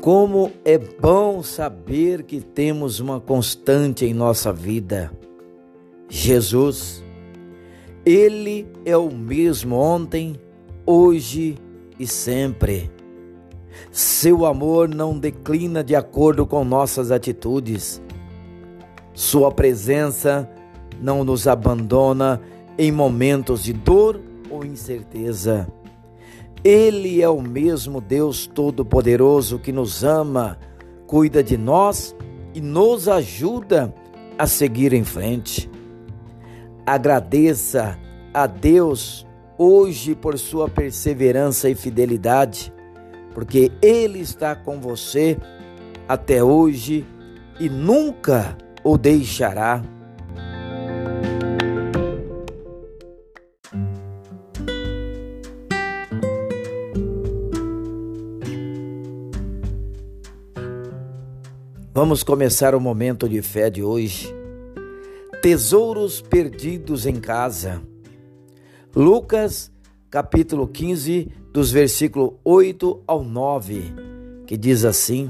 Como é bom saber que temos uma constante em nossa vida. Jesus, Ele é o mesmo ontem, hoje e sempre. Seu amor não declina de acordo com nossas atitudes. Sua presença não nos abandona em momentos de dor ou incerteza. Ele é o mesmo Deus Todo-Poderoso que nos ama, cuida de nós e nos ajuda a seguir em frente. Agradeça a Deus hoje por sua perseverança e fidelidade, porque Ele está com você até hoje e nunca o deixará. Vamos começar o momento de fé de hoje. Tesouros perdidos em casa. Lucas, capítulo 15, dos versículos 8 ao 9, que diz assim: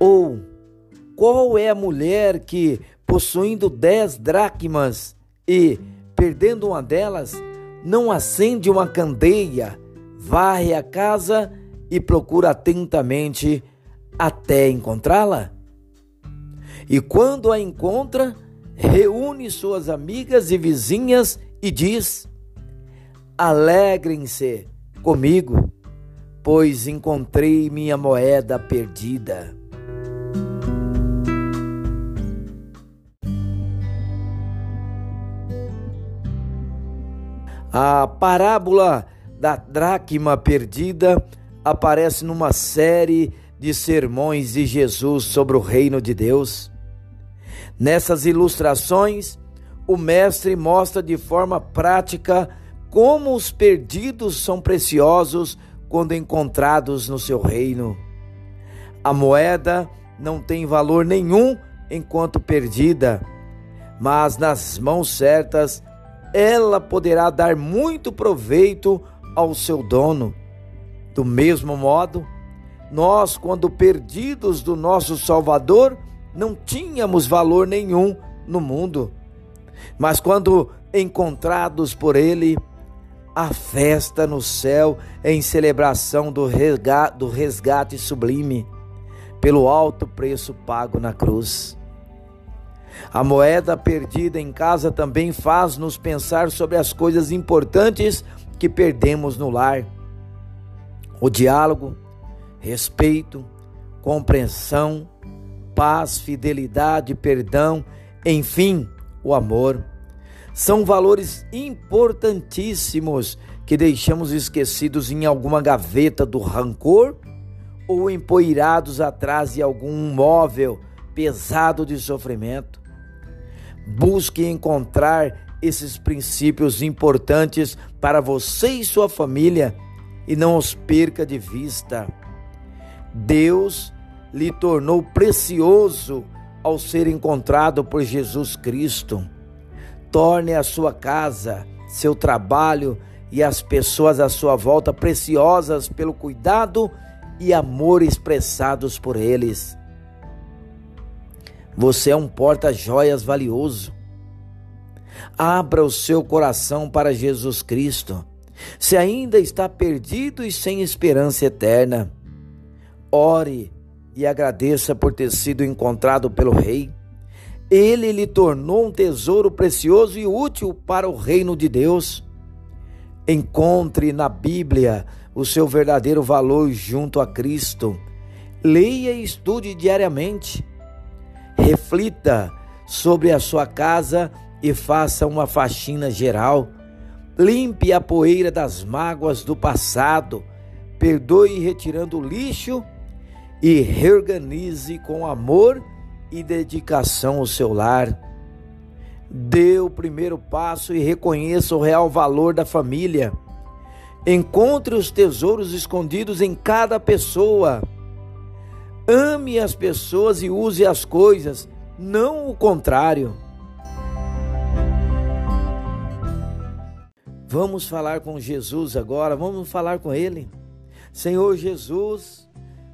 Ou qual é a mulher que, possuindo dez dracmas e perdendo uma delas, não acende uma candeia, varre a casa e procura atentamente até encontrá-la. E quando a encontra, reúne suas amigas e vizinhas e diz: Alegrem-se comigo, pois encontrei minha moeda perdida. A parábola da dracma perdida aparece numa série de sermões de Jesus sobre o reino de Deus. Nessas ilustrações, o Mestre mostra de forma prática como os perdidos são preciosos quando encontrados no seu reino. A moeda não tem valor nenhum enquanto perdida, mas nas mãos certas ela poderá dar muito proveito ao seu dono. Do mesmo modo, nós, quando perdidos do nosso Salvador, não tínhamos valor nenhum no mundo. Mas quando encontrados por Ele, a festa no céu em celebração do resgate, do resgate sublime, pelo alto preço pago na cruz. A moeda perdida em casa também faz-nos pensar sobre as coisas importantes que perdemos no lar. O diálogo, respeito, compreensão, paz, fidelidade, perdão, enfim, o amor. São valores importantíssimos que deixamos esquecidos em alguma gaveta do rancor ou empoeirados atrás de algum móvel pesado de sofrimento. Busque encontrar esses princípios importantes para você e sua família e não os perca de vista. Deus lhe tornou precioso ao ser encontrado por Jesus Cristo. Torne a sua casa, seu trabalho e as pessoas à sua volta preciosas pelo cuidado e amor expressados por eles. Você é um porta-joias valioso. Abra o seu coração para Jesus Cristo. Se ainda está perdido e sem esperança eterna, ore e agradeça por ter sido encontrado pelo Rei. Ele lhe tornou um tesouro precioso e útil para o reino de Deus. Encontre na Bíblia o seu verdadeiro valor junto a Cristo. Leia e estude diariamente. Reflita sobre a sua casa e faça uma faxina geral. Limpe a poeira das mágoas do passado. Perdoe retirando o lixo e reorganize com amor e dedicação o seu lar. Dê o primeiro passo e reconheça o real valor da família. Encontre os tesouros escondidos em cada pessoa. Ame as pessoas e use as coisas, não o contrário. Vamos falar com Jesus agora, vamos falar com Ele. Senhor Jesus,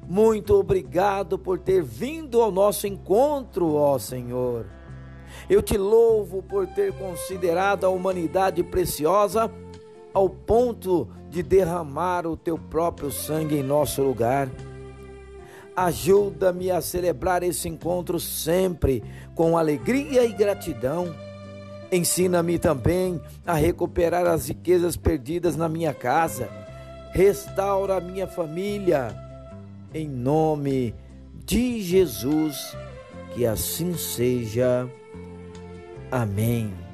Muito obrigado por ter vindo ao nosso encontro, ó Senhor. Eu te louvo por ter considerado a humanidade preciosa ao ponto de derramar o teu próprio sangue em nosso lugar. Ajuda-me a celebrar esse encontro sempre com alegria e gratidão. Ensina-me também a recuperar as riquezas perdidas na minha casa. Restaura a minha família. Em nome de Jesus, que assim seja. Amém.